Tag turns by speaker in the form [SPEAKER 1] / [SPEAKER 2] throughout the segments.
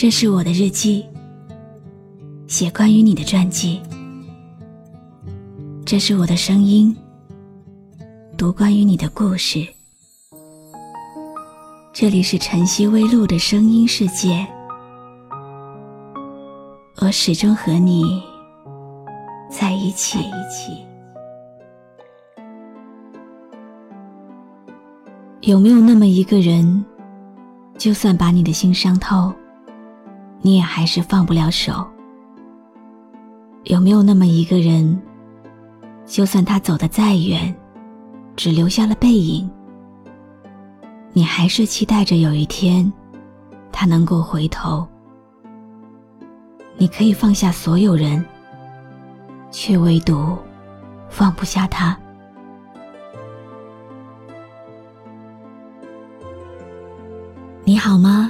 [SPEAKER 1] 这是我的日记，写关于你的传记。这是我的声音，读关于你的故事。这里是晨曦微露的声音世界，我始终和你在一起。有没有那么一个人，就算把你的心伤透，你也还是放不了手？有没有那么一个人？就算他走得再远，只留下了背影，你还是期待着有一天，他能够回头。你可以放下所有人，却唯独放不下他。你好吗？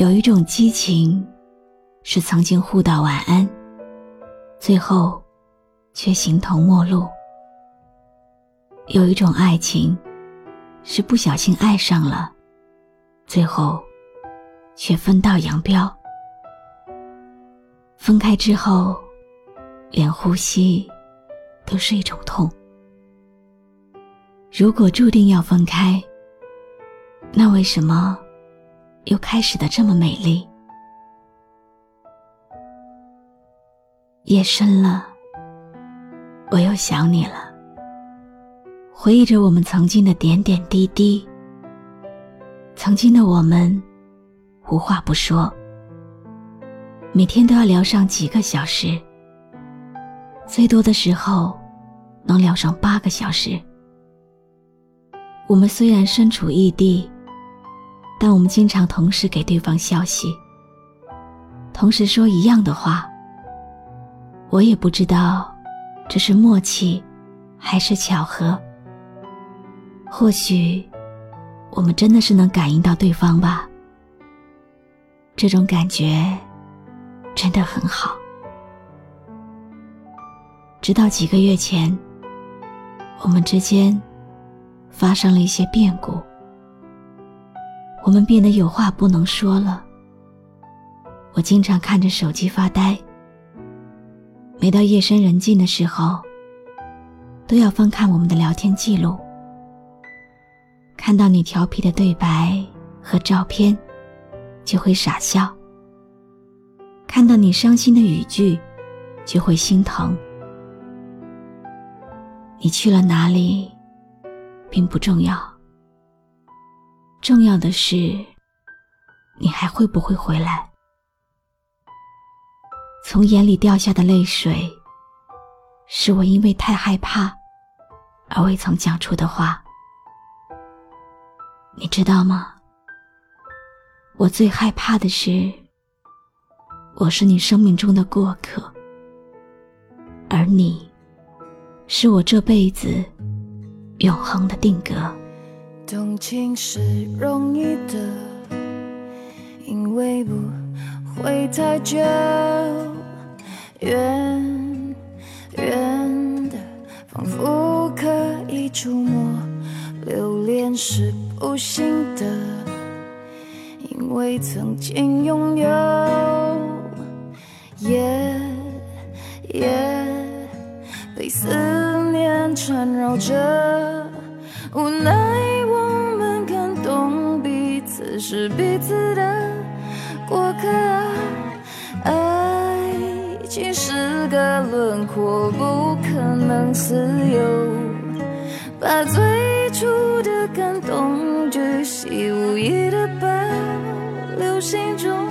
[SPEAKER 1] 有一种激情，是曾经互道晚安，最后。却形同陌路。有一种爱情，是不小心爱上了，最后却分道扬镳。分开之后，连呼吸都是一种痛。如果注定要分开，那为什么又开始的这么美丽？夜深了。我又想你了，回忆着我们曾经的点点滴滴。曾经的我们，无话不说，每天都要聊上几个小时，最多的时候能聊上八个小时。我们虽然身处异地，但我们经常同时给对方消息，同时说一样的话。我也不知道。这是默契，还是巧合？或许，我们真的是能感应到对方吧。这种感觉真的很好。直到几个月前，我们之间发生了一些变故，我们变得有话不能说了。我经常看着手机发呆。每到夜深人静的时候，都要翻看我们的聊天记录。看到你调皮的对白和照片，就会傻笑；看到你伤心的语句，就会心疼。你去了哪里，并不重要，重要的是，你还会不会回来。从眼里掉下的泪水，是我因为太害怕而未曾讲出的话。你知道吗？我最害怕的是，我是你生命中的过客，而你，是我这辈子永恒的定格。
[SPEAKER 2] 动情是容易的，因为不会太久。远远的，仿佛可以触摸；留恋是不幸的，因为曾经拥有。夜夜被思念缠绕着，无奈只是彼此的过客啊。爱情是个轮廓，不可能私有。把最初的感动巨细无遗的保留心中，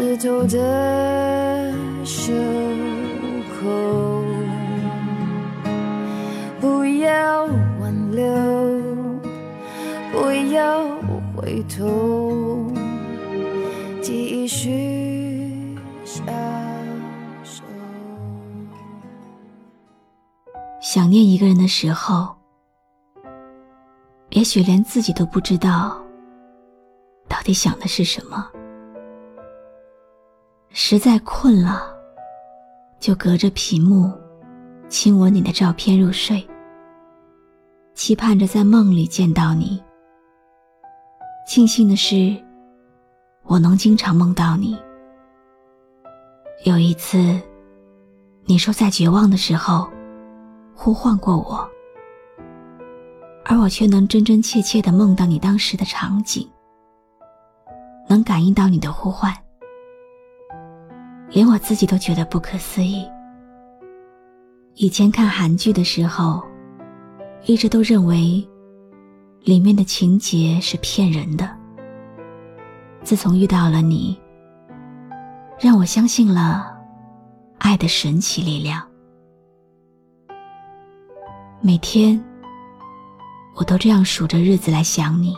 [SPEAKER 3] 湿透的袖口。不要挽留，不要回头，继续享受。
[SPEAKER 1] 想念一个人的时候，也许连自己都不知道到底想的是什么。实在困了，就隔着屏幕亲吻你的照片入睡，期盼着在梦里见到你。庆幸的是，我能经常梦到你。有一次，你说在绝望的时候呼唤过我，而我却能真真切切的梦到你当时的场景，能感应到你的呼唤。连我自己都觉得不可思议。以前看韩剧的时候，一直都认为里面的情节是骗人的。自从遇到了你，让我相信了爱的神奇力量。每天，我都这样数着日子来想你。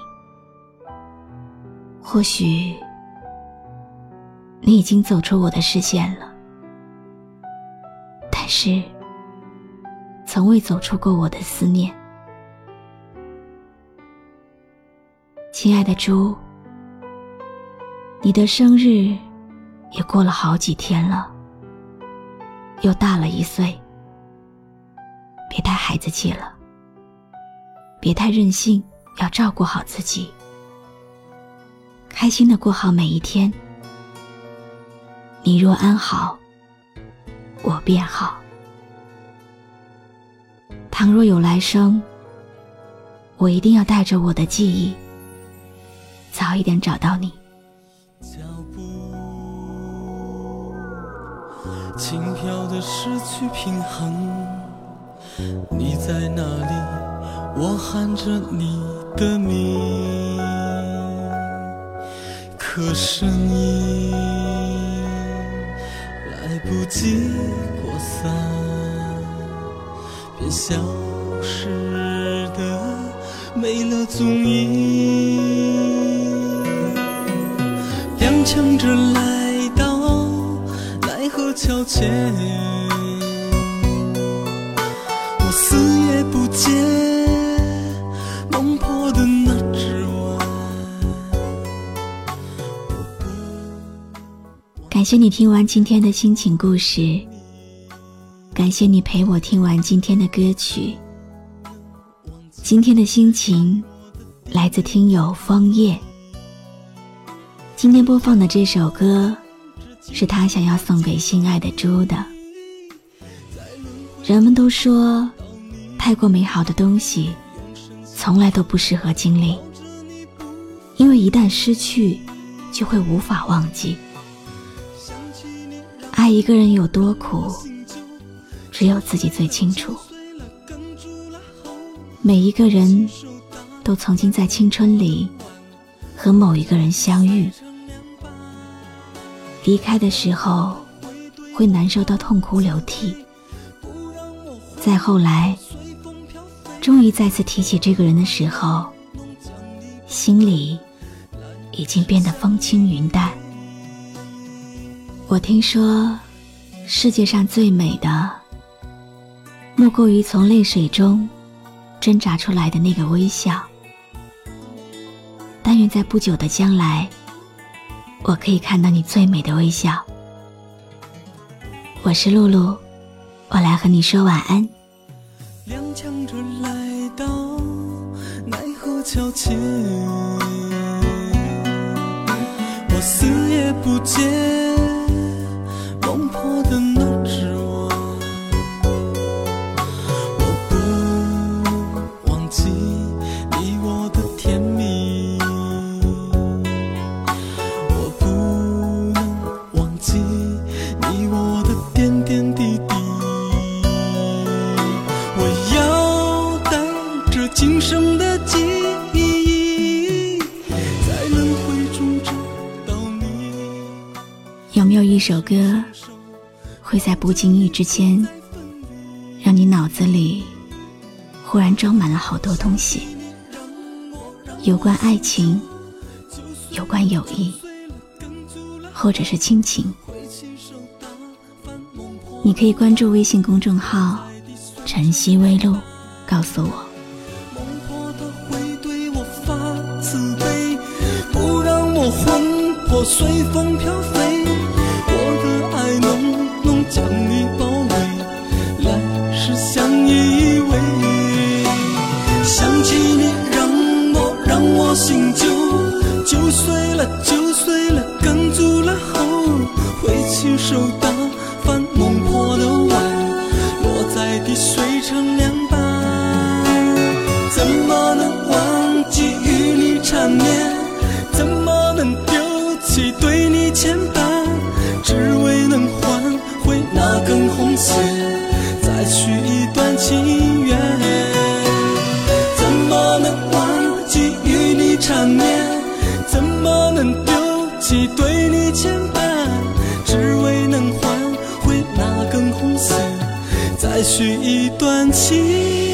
[SPEAKER 1] 或许。你已经走出我的视线了，但是从未走出过我的思念。亲爱的猪，你的生日也过了好几天了，又大了一岁。别太孩子气了，别太任性，要照顾好自己，开心的过好每一天。你若安好，我便好。倘若有来生，我一定要带着我的记忆，早一点找到你。
[SPEAKER 2] 脚步轻飘的失去平衡，你在哪里？我喊着你的名，可是你。不及扩散，便消失的没了踪影。踉跄着来到奈何桥前，
[SPEAKER 1] 感谢你听完今天的心情故事，感谢你陪我听完今天的歌曲。今天的心情来自听友枫叶。今天播放的这首歌是他想要送给心爱的猪的。人们都说，太过美好的东西从来都不适合经历，因为一旦失去，就会无法忘记。爱一个人有多苦，只有自己最清楚。每一个人都曾经在青春里和某一个人相遇，离开的时候会难受到痛哭流涕。再后来，终于再次提起这个人的时候，心里已经变得风轻云淡。我听说，世界上最美的，莫过于从泪水中挣扎出来的那个微笑。但愿在不久的将来，我可以看到你最美的微笑。我是露露，我来和你说晚安。
[SPEAKER 2] 踉跄着来到奈何桥前，我死也不见。我的点点滴滴。我要带着今生的记忆在轮回中找到你。
[SPEAKER 1] 有没有一首歌会在不经意之间让你脑子里忽然装满了好多东西？有关爱情有关友谊或者是亲情。你可以关注微信公众号“晨曦微露”，告诉我。
[SPEAKER 2] 随风飘飞。情缘。怎么能忘记与你缠绵？怎么能丢弃对你牵绊？只为能换回那根红线，再续一段情。